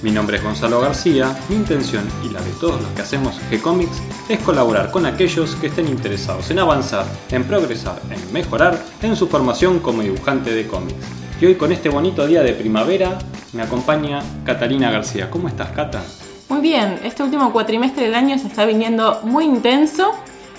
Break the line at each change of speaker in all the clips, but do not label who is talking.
Mi nombre es Gonzalo García, mi intención y la de todos los que hacemos G-Comics es colaborar con aquellos que estén interesados en avanzar, en progresar, en mejorar en su formación como dibujante de cómics. Y hoy con este bonito día de primavera me acompaña Catalina García. ¿Cómo estás, Cata?
Muy bien, este último cuatrimestre del año se está viniendo muy intenso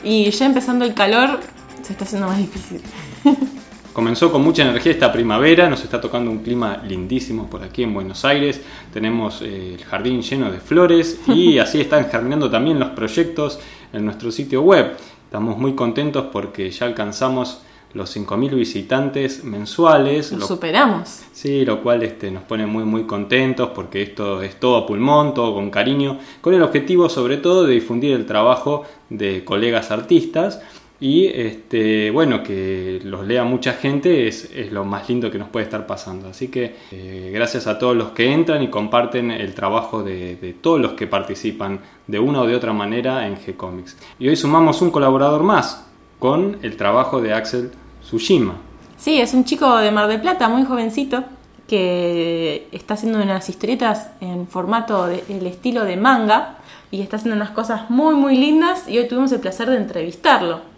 y ya empezando el calor se está haciendo más difícil.
Comenzó con mucha energía esta primavera, nos está tocando un clima lindísimo por aquí en Buenos Aires, tenemos eh, el jardín lleno de flores y así están germinando también los proyectos en nuestro sitio web. Estamos muy contentos porque ya alcanzamos los 5.000 visitantes mensuales.
Lo
lo-
superamos.
Sí, lo cual este, nos pone muy muy contentos porque esto es todo a pulmón, todo con cariño, con el objetivo sobre todo de difundir el trabajo de colegas artistas y este, bueno, que los lea mucha gente es, es lo más lindo que nos puede estar pasando. Así que eh, gracias a todos los que entran y comparten el trabajo de, de todos los que participan de una o de otra manera en G-Comics. Y hoy sumamos un colaborador más con el trabajo de Axel Tsushima.
Sí, es un chico de Mar del Plata, muy jovencito, que está haciendo unas historietas en formato del estilo de manga y está haciendo unas cosas muy muy lindas y hoy tuvimos el placer de entrevistarlo.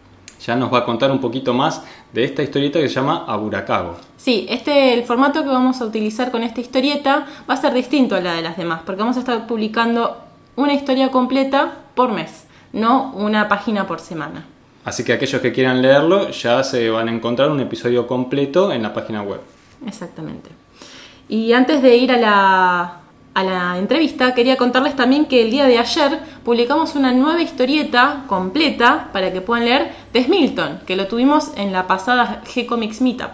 Ya nos va a contar un poquito más de esta historieta que se llama Aburakago.
Sí, este, el formato que vamos a utilizar con esta historieta va a ser distinto a la de las demás, porque vamos a estar publicando una historia completa por mes, no una página por semana.
Así que aquellos que quieran leerlo ya se van a encontrar un episodio completo en la página web.
Exactamente. Y antes de ir a la, a la entrevista, quería contarles también que el día de ayer publicamos una nueva historieta completa para que puedan leer de Smilton, que lo tuvimos en la pasada G-Comics Meetup.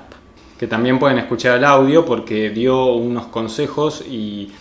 Que también pueden escuchar el audio porque dio unos consejos y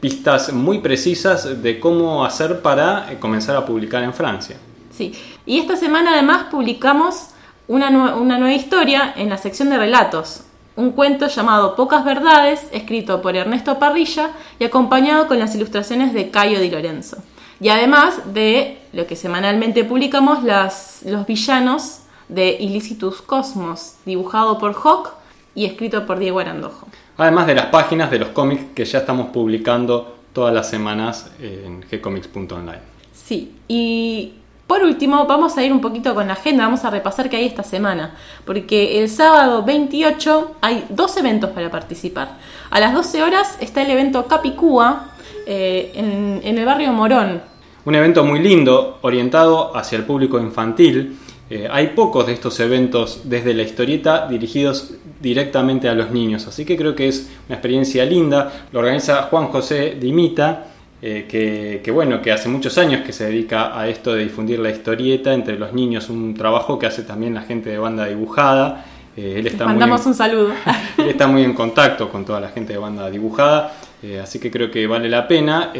pistas muy precisas de cómo hacer para eh, comenzar a publicar en Francia.
Sí. Y esta semana además publicamos una, una nueva historia en la sección de relatos. Un cuento llamado Pocas Verdades, escrito por Ernesto Parrilla y acompañado con las ilustraciones de Cayo Di Lorenzo. Y además de lo que semanalmente publicamos, las, los villanos de Illicitus Cosmos, dibujado por Hawk y escrito por Diego Arandojo.
Además de las páginas de los cómics que ya estamos publicando todas las semanas en gcomics.online.
Sí, y por último vamos a ir un poquito con la agenda, vamos a repasar qué hay esta semana, porque el sábado 28 hay dos eventos para participar. A las 12 horas está el evento Capicúa eh, en, el barrio Morón.
Un evento muy lindo, orientado hacia el público infantil. Eh, hay pocos de estos eventos desde la historieta dirigidos directamente a los niños, así que creo que es una experiencia linda. Lo organiza Juan José Dimita, eh, que, que bueno, que hace muchos años que se dedica a esto de difundir la historieta entre los niños, un trabajo que hace también la gente de banda dibujada. Eh, él
Les
está muy
mandamos
en-
un saludo.
él está muy en contacto con toda la gente de banda dibujada, eh, así que creo que vale la pena.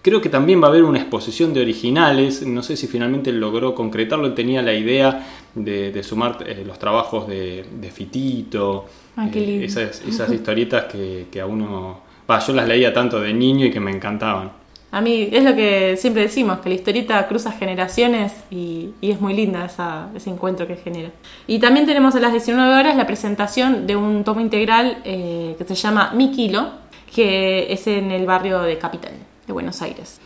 Creo que también va a haber una exposición de originales, no sé si finalmente logró concretarlo, él tenía la idea de, de sumar eh, los trabajos de, de Fitito, eh,
lindo.
esas, esas historietas que, que a uno... Va, yo las leía tanto de niño y que me encantaban.
A mí es lo que siempre decimos, que la historieta cruza generaciones y, y es muy linda esa- ese encuentro que genera. Y también tenemos a las 19 horas la presentación de un tomo integral eh, que se llama Mi Kilo, que es en el barrio de Capital, de Buenos Aires.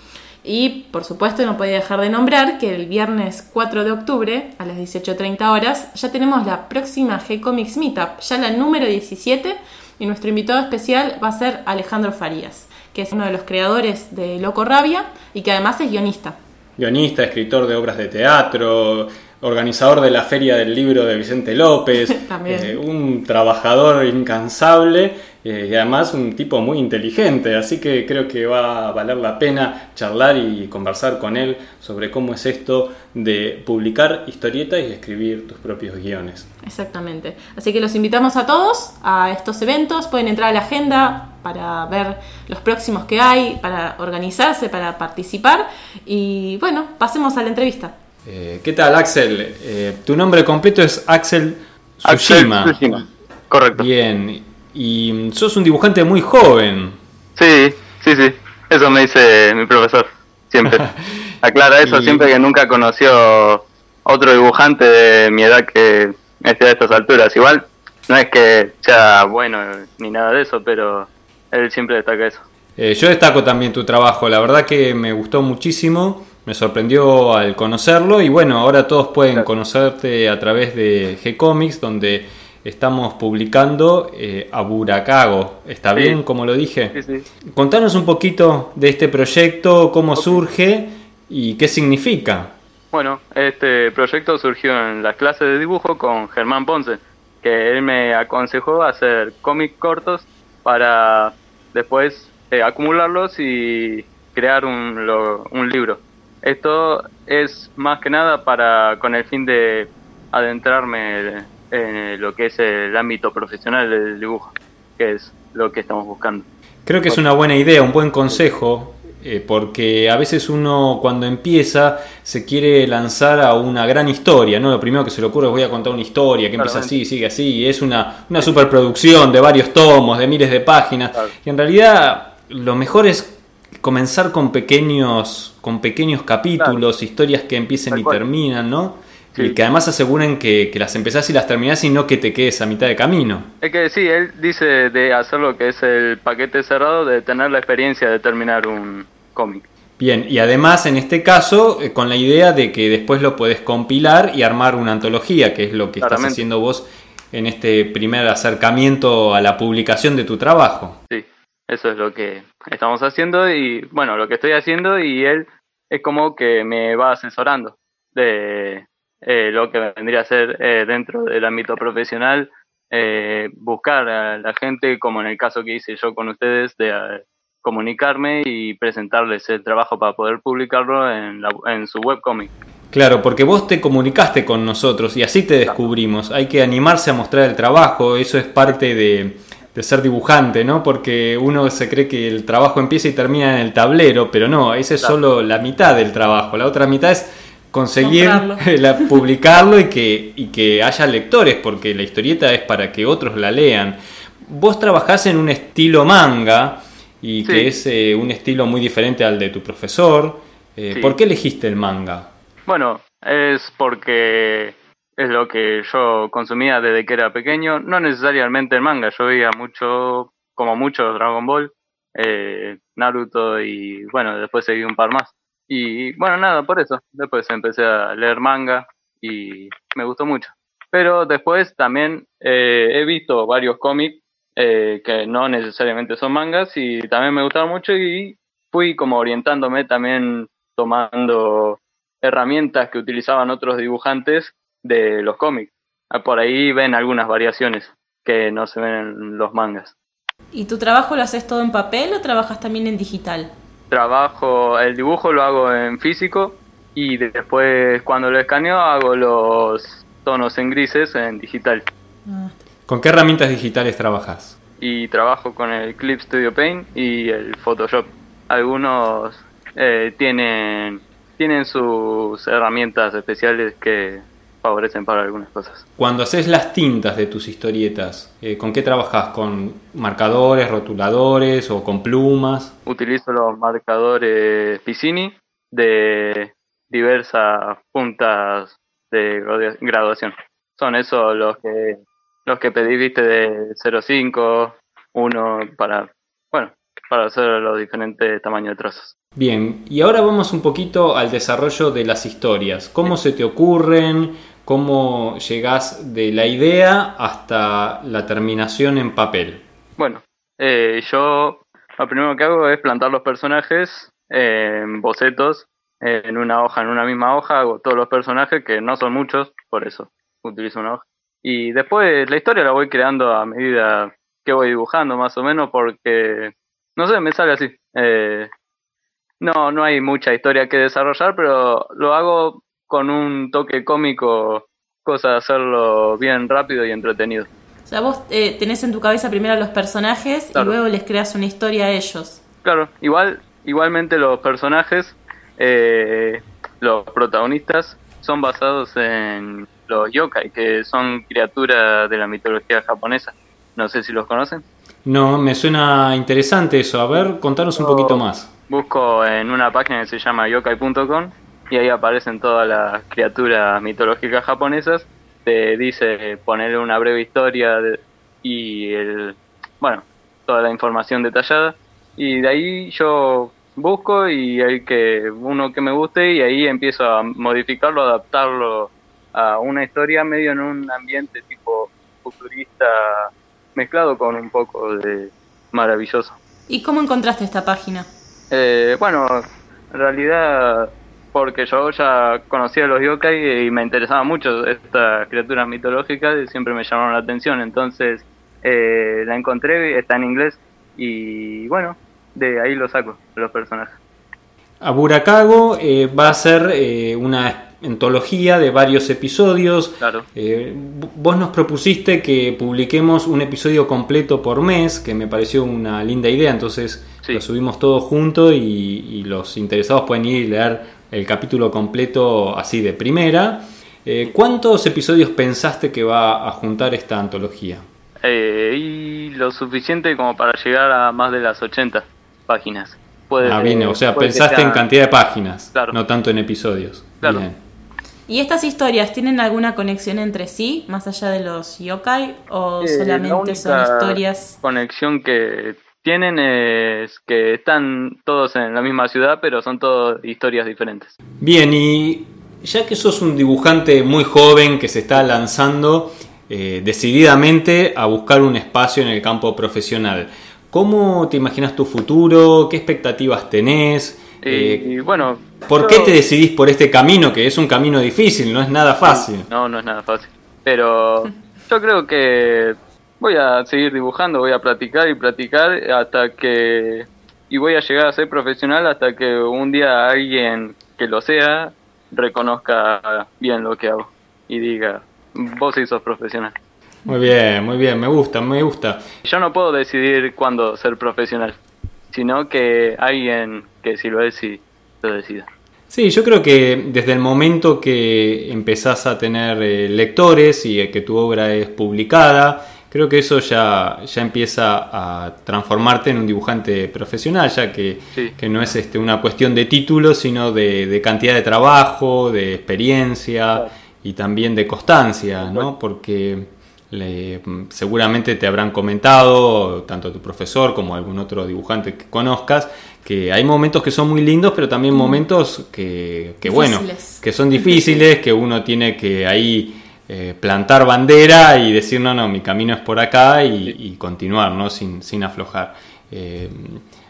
Y por supuesto no podía dejar de nombrar que el viernes 4 de octubre a las 18.30 horas ya tenemos la próxima G-Comics Meetup, ya la número 17, y nuestro invitado especial va a ser Alejandro Farías, que es uno de los creadores de Loco Rabia y que además es guionista.
Guionista, escritor de obras de teatro, organizador de la Feria del Libro de Vicente López,
También.
eh, un trabajador incansable eh, y además un tipo muy inteligente, así que creo que va a valer la pena charlar y conversar con él sobre cómo es esto de publicar historietas y escribir tus propios guiones.
Exactamente. Así que los invitamos a todos a estos eventos, pueden entrar a la agenda para ver los próximos que hay, para organizarse, para participar y bueno, pasemos a la entrevista.
Eh, ¿Qué tal Axel? Eh, tu nombre completo es Axel Tsushima.
Axel Correcto.
Bien, y sos un dibujante muy joven.
Sí, sí, sí. Eso me dice mi profesor. Siempre. Aclara eso, siempre que nunca conoció otro dibujante de mi edad que esté a estas alturas. Igual, no es que sea bueno ni nada de eso, pero él siempre destaca eso.
Eh, yo destaco también tu trabajo, la verdad que me gustó muchísimo, me sorprendió al conocerlo y bueno, ahora todos pueden conocerte a través de G-Comics, donde estamos publicando eh, a Buracago. ¿Está bien como lo dije?
Sí, sí.
Contanos un poquito de este proyecto, cómo surge y qué significa.
Bueno, este proyecto surgió en las clases de dibujo con Germán Ponce, que él me aconsejó hacer cómics cortos para después eh, acumularlos y crear un, un libro. Esto es más que nada para con el fin de adentrarme en lo que es el ámbito profesional del dibujo, que es lo que estamos buscando.
Creo que es una buena idea, un buen consejo, eh, porque a veces uno cuando empieza se quiere lanzar a una gran historia, ¿no? Lo primero que se le ocurre es voy a contar una historia que empieza así, sigue así, y es una, una superproducción de varios tomos, de miles de páginas, y en realidad lo mejor es comenzar con pequeños, con pequeños capítulos, historias que empiecen y terminan, ¿no? Y que además aseguren que, las empezás y las terminás y no que te quedes a mitad de camino.
Es que sí, él dice de hacer lo que es el paquete cerrado, de tener la experiencia de terminar un cómic.
Bien, y además en este caso eh, con la idea de que después lo puedes compilar y armar una antología, que es lo que estás haciendo vos en este primer acercamiento a la publicación de tu trabajo.
Sí, eso es lo que estamos haciendo y bueno, lo que estoy haciendo y él es como que me va asesorando de eh, lo que vendría a ser eh, dentro del ámbito profesional, eh, buscar a la gente, como en el caso que hice yo con ustedes, de comunicarme y presentarles el trabajo para poder publicarlo en, en su webcomic.
Claro, porque vos te comunicaste con nosotros y así te descubrimos. Hay que animarse a mostrar el trabajo, eso es parte de, de ser dibujante, ¿no? Porque uno se cree que el trabajo empieza y termina en el tablero, pero no, esa es solo la mitad del trabajo. La otra mitad es conseguir publicarlo y que, y que haya lectores, porque la historieta es para que otros la lean. Vos trabajás en un estilo manga y que es eh, un estilo muy diferente al de tu profesor. Eh, ¿Por qué elegiste el manga?
Bueno, es porque es lo que yo consumía desde que era pequeño. No necesariamente el manga, yo veía mucho, como mucho Dragon Ball, eh, Naruto y bueno, después seguí un par más. Y bueno, nada, por eso. Después empecé a leer manga y me gustó mucho. Pero después también eh, he visto varios cómics eh, que no necesariamente son mangas y también me gustaron mucho y fui como orientándome también tomando herramientas que utilizaban otros dibujantes de los cómics. Ah, por ahí ven algunas variaciones que no se ven en los mangas.
¿Y tu trabajo lo haces todo en papel o trabajas también en digital?
Trabajo, el dibujo lo hago en físico y después cuando lo escaneo hago los tonos en grises en digital.
Ah. ¿Con qué herramientas digitales trabajas?
Y trabajo con el Clip Studio Paint y el Photoshop. Algunos eh, tienen, tienen sus herramientas especiales que favorecen para algunas cosas.
Cuando haces las tintas de tus historietas, eh, ¿con qué trabajas? ¿Con marcadores, rotuladores o con plumas?
Utilizo los marcadores Piscini de diversas puntas de graduación. Son esos los que los que pedí, viste, de 0,5, 1 para, bueno, para hacer los diferentes tamaños de trazos.
Bien, y ahora vamos un poquito al desarrollo de las historias. ¿Cómo se te ocurren? ¿Cómo llegás de la idea hasta la terminación en papel?
Bueno, eh, yo lo primero que hago es plantar los personajes en bocetos en una hoja, en una misma hoja, hago todos los personajes, que no son muchos, por eso utilizo una hoja. Y después la historia la voy creando a medida qué voy dibujando más o menos porque, no sé, me sale así. Eh, no, no hay mucha historia que desarrollar, pero lo hago con un toque cómico, cosa de hacerlo bien rápido y entretenido.
O sea, vos eh, tenés en tu cabeza primero a los personajes y luego les creas una historia a ellos.
Claro, igual, igualmente los personajes, eh, los protagonistas, son basados en los yokai, que son criaturas de la mitología japonesa. No sé si los conocen.
No, me suena interesante eso. A ver, contanos un poquito más.
Busco en una página que se llama yokai.com y ahí aparecen todas las criaturas mitológicas japonesas. Te dice ponerle una breve historia y el, bueno, toda la información detallada. Y de ahí yo busco y hay que uno que me guste y ahí empiezo a modificarlo, adaptarlo a una historia medio en un ambiente tipo futurista mezclado con un poco de maravilloso.
¿Y cómo encontraste esta página?
Eh, bueno, en realidad porque yo ya conocía a los yokai y me interesaba mucho estas criaturas mitológicas y siempre me llamaron la atención. Entonces eh, la encontré, está en inglés y bueno, de ahí lo saco, los personajes.
Aburakago eh, va a ser eh, una antología de varios episodios.
Claro.
Eh, vos nos propusiste que publiquemos un episodio completo por mes, que me pareció una linda idea, entonces lo subimos todo junto y, y, los interesados pueden ir y leer el capítulo completo así de primera. ¿Cuántos episodios pensaste que va a juntar esta antología?
y lo suficiente como para llegar a más de las 80 páginas.
ah, bien, o sea, pensaste en cantidad de páginas, no tanto en episodios.
Claro.
¿Y estas historias tienen alguna conexión entre sí, más allá de los yokai, o solamente son historias?
conexión que tienen es que están todos en la misma ciudad, pero son todas historias diferentes.
Bien, y ya que sos un dibujante muy joven que se está lanzando eh, decididamente a buscar un espacio en el campo profesional, ¿Cómo te imaginas tu futuro? ¿Qué expectativas tenés?
Y, eh, bueno,
¿por qué te decidís por este camino? Que es un camino difícil, no es nada fácil.
No, no es nada fácil. Pero yo creo que voy a seguir dibujando, voy a practicar y practicar hasta que... Y voy a llegar a ser profesional hasta que un día alguien que lo sea reconozca bien lo que hago y diga, vos sí sos profesional.
Muy bien, muy bien, me gusta, me gusta.
Yo no puedo decidir cuándo ser profesional, sino que alguien que si lo es, sí lo decida.
Sí, yo creo que desde el momento que empezás a tener eh, lectores y que tu obra es publicada, creo que eso ya, ya empieza a transformarte en un dibujante profesional, ya que, que no es este, una cuestión de título, sino de, cantidad de trabajo, de experiencia y también de constancia, ¿no? Porque seguramente te habrán comentado, tanto tu profesor como algún otro dibujante que conozcas, que hay momentos que son muy lindos, pero también mm. momentos que, bueno, que son difíciles, que uno tiene que ahí eh, plantar bandera y decir, no, no, mi camino es por acá y, continuar, ¿no? Sin, sin aflojar. Eh,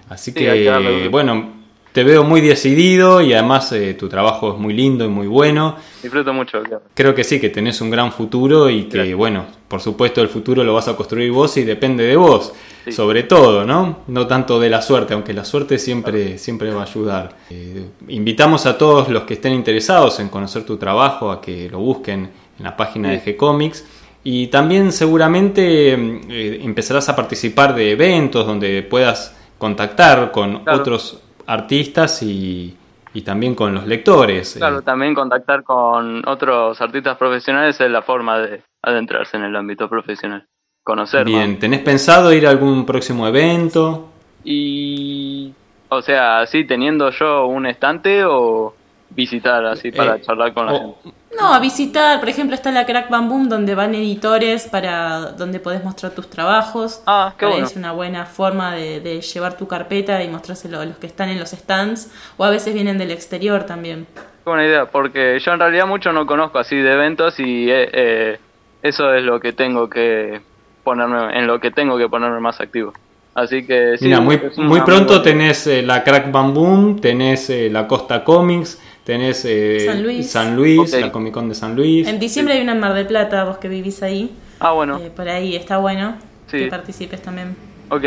así que, bueno, te veo muy decidido y además eh, tu trabajo es muy lindo y muy bueno.
Disfruto mucho.
Creo que sí, que tenés un gran futuro y que, bueno, por supuesto el futuro lo vas a construir vos y depende de vos, sobre todo, ¿no? No tanto de la suerte, aunque la suerte siempre, siempre va a ayudar. Eh, invitamos a todos los que estén interesados en conocer tu trabajo a que lo busquen en la página de G-Comics. Y también seguramente eh, empezarás a participar de eventos donde puedas contactar con otros artistas y, también con los lectores.
Claro,
eh.
también contactar con otros artistas profesionales es la forma de adentrarse en el ámbito profesional, conocer.
Bien, ¿tenés pensado ir a algún próximo evento?
Y, o sea, sí, teniendo yo un estante o visitar así para eh, charlar con la gente.
No, a visitar, por ejemplo, está la Crack Bam Boom donde van editores para donde podés mostrar tus trabajos.
Ah, qué bueno.
Es una buena forma de, llevar tu carpeta y mostrárselo a los que están en los stands o a veces vienen del exterior también.
Qué buena idea, porque yo en realidad mucho no conozco así de eventos y eh, eh, eso es lo que tengo que ponerme, en lo que tengo que ponerme más activo. Así que
sí, Mira, muy, muy pronto tenés eh, la Crack Bam Boom, tenés la Costa Comics, Tenés eh, San Luis, la Comic Con de San Luis.
En diciembre hay una en Mar del Plata, vos que vivís ahí.
Ah, bueno.
Eh, por ahí está bueno.
Sí.
que participes también.
Ok,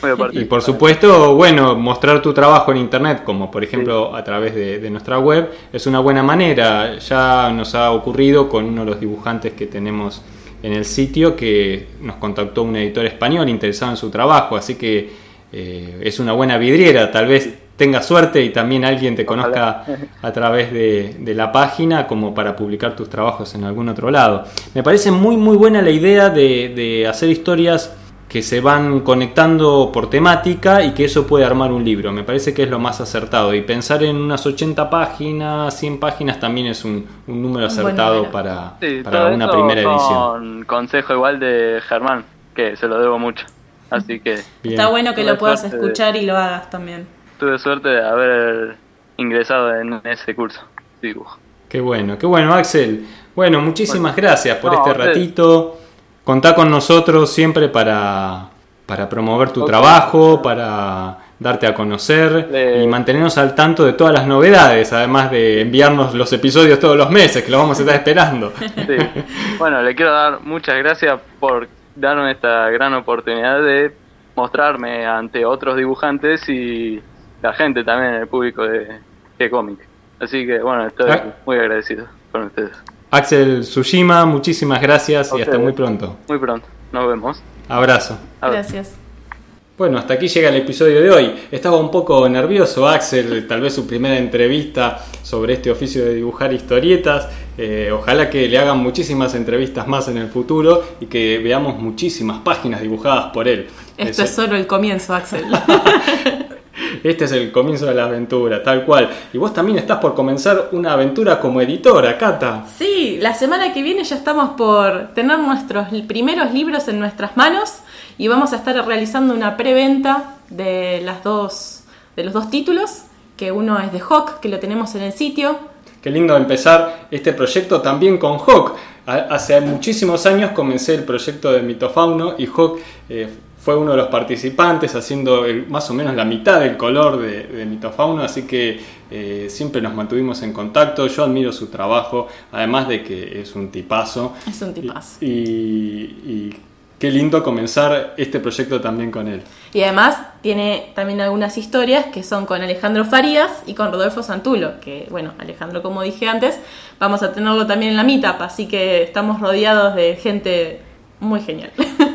voy a
Y por supuesto, bueno, mostrar tu trabajo en Internet, como por ejemplo a través de, de nuestra web, es una buena manera. Ya nos ha ocurrido con uno de los dibujantes que tenemos en el sitio que nos contactó un editor español interesado en su trabajo, así que eh, es una buena vidriera. Tal vez tenga suerte y también alguien te conozca a través de, de la página como para publicar tus trabajos en algún otro lado. Me parece muy muy buena la idea de, de hacer historias que se van conectando por temática y que eso puede armar un libro. Me parece que es lo más acertado. Y pensar en unas 80 páginas, 100 páginas también es un, un número acertado para,
Sí,
para una primera edición.
Con consejo igual de Germán, que se lo debo mucho. Así que
Bien.
Está bueno que lo puedas escuchar y lo hagas también.
Tuve suerte de haber ingresado en ese curso de dibujo.
Qué bueno, qué bueno, Axel. Bueno, muchísimas gracias por
No,
este ratito. Contá con nosotros siempre para, para promover tu trabajo, para darte a conocer
Le-
y mantenernos al tanto de todas las novedades, además de enviarnos los episodios todos los meses, que lo vamos a estar esperando.
Sí. Bueno, le quiero dar muchas gracias por darme esta gran oportunidad de mostrarme ante otros dibujantes y la gente también, el público de G-Comic. Así que bueno, estoy
Ah.
muy agradecido con ustedes.
Axel Tsushima, muchísimas gracias y hasta muy pronto.
Muy pronto, nos vemos.
Abrazo.
Gracias.
Bueno, hasta aquí llega el episodio de hoy. Estaba un poco nervioso Axel, tal vez su primera entrevista sobre este oficio de dibujar historietas. Eh, ojalá que le hagan muchísimas entrevistas más en el futuro y que veamos muchísimas páginas dibujadas por él.
Esto es solo el comienzo, Axel.
Este es el comienzo de la aventura, tal cual. Y vos también estás por comenzar una aventura como editora, Cata.
Sí, la semana que viene ya estamos por tener nuestros primeros libros en nuestras manos y vamos a estar realizando una preventa de las dos de los dos títulos, que uno es de Hawk, que lo tenemos en el sitio.
Qué lindo empezar este proyecto también con Hawk. Ha- Hace muchísimos años comencé el proyecto de Mitofauno y Hawk eh, fue uno de los participantes haciendo el- más o menos la mitad del color de, de Mitofauno, así que eh, siempre nos mantuvimos en contacto. Yo admiro su trabajo, además de que es un tipazo.
Es un tipazo.
Y, y qué lindo comenzar este proyecto también con él.
Y además tiene también algunas historias que son con Alejandro Farías y con Rodolfo Santulo, que bueno, Alejandro como dije antes, vamos a tenerlo también en la meetup, así que estamos rodeados de gente muy genial.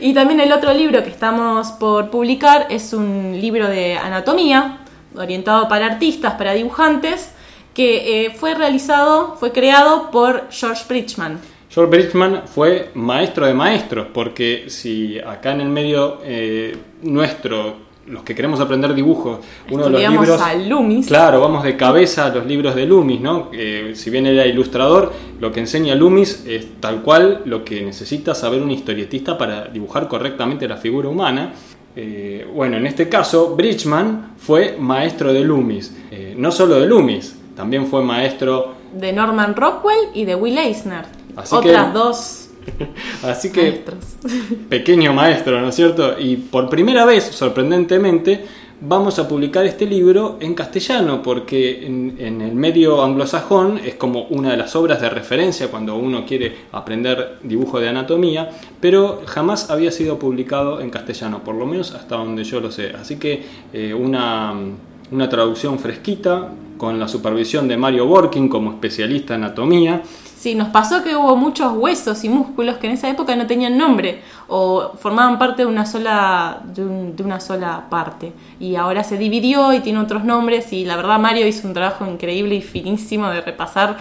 y también el otro libro que estamos por publicar es un libro de anatomía, orientado para artistas, para dibujantes, que eh, fue realizado, fue creado por George Bridgman.
George Bridgman fue maestro de maestros, porque si acá en el medio eh, nuestro, los que queremos aprender dibujo, uno de los libros...
a Loomis.
Claro, vamos de cabeza a los libros de Loomis, ¿no? Eh, si bien era ilustrador, lo que enseña Loomis es tal cual lo que necesita saber un historietista para dibujar correctamente la figura humana. Eh, bueno, en este caso, Bridgman fue maestro de Loomis. Eh, no solo de Loomis, también fue maestro
de Norman Rockwell y de Will Eisner.
Así
Otras
que-
dos
Así que
maestros.
pequeño maestro, ¿no es cierto? Y por primera vez, sorprendentemente, vamos a publicar este libro en castellano, porque en, en el medio anglosajón es como una de las obras de referencia cuando uno quiere aprender dibujo de anatomía, pero jamás había sido publicado en castellano, por lo menos hasta donde yo lo sé. Así que eh, una, una traducción fresquita, con la supervisión de Mario Borkin como especialista en anatomía.
Sí, nos pasó que hubo muchos huesos y músculos que en esa época no tenían nombre o formaban parte de una sola de, un- de una sola parte y ahora se dividió y tiene otros nombres y la verdad Mario hizo un trabajo increíble y finísimo de repasar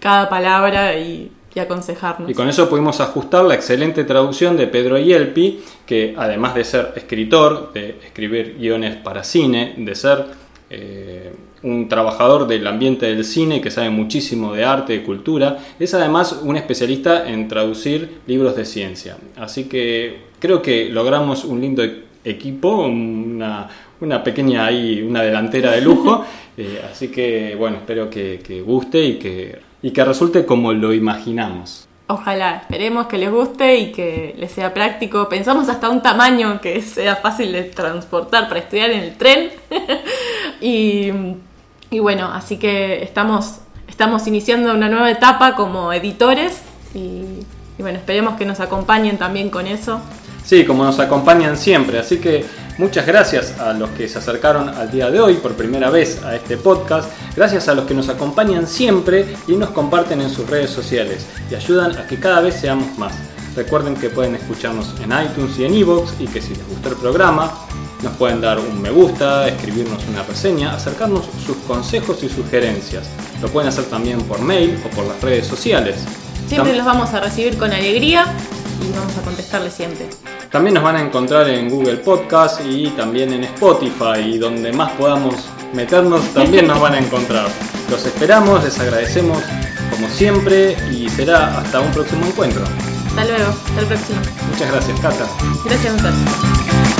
cada palabra y, y aconsejarnos.
Y con eso pudimos ajustar la excelente traducción de Pedro Yelpi, que además de ser escritor, de escribir guiones para cine, de ser eh, un trabajador del ambiente del cine que sabe muchísimo de arte, de cultura, es además un especialista en traducir libros de ciencia. Así que creo que logramos un lindo e- equipo, una, una pequeña ahí, una delantera de lujo. Eh, así que bueno, espero que, que guste y que, y que resulte como lo imaginamos.
Ojalá, esperemos que les guste y que les sea práctico. Pensamos hasta un tamaño que sea fácil de transportar para estudiar en el tren. y, y bueno, así que estamos, estamos iniciando una nueva etapa como editores y, y bueno, esperemos que nos acompañen también con eso.
Sí, como nos acompañan siempre. Así que muchas gracias a los que se acercaron al día de hoy por primera vez a este podcast. Gracias a los que nos acompañan siempre y nos comparten en sus redes sociales y ayudan a que cada vez seamos más. Recuerden que pueden escucharnos en iTunes y en iVoox y que si les gustó el programa nos pueden dar un me gusta, escribirnos una reseña, acercarnos sus consejos y sugerencias. Lo pueden hacer también por mail o por las redes sociales.
Siempre
Tam-
los vamos a recibir con alegría y vamos a contestarles siempre.
También nos van a encontrar en Google Podcast y también en Spotify y donde más podamos meternos también nos van a encontrar. Los esperamos, les agradecemos como siempre y será hasta un próximo encuentro.
Hasta luego, hasta el próximo.
Muchas gracias, Cata.
Gracias, Natalia.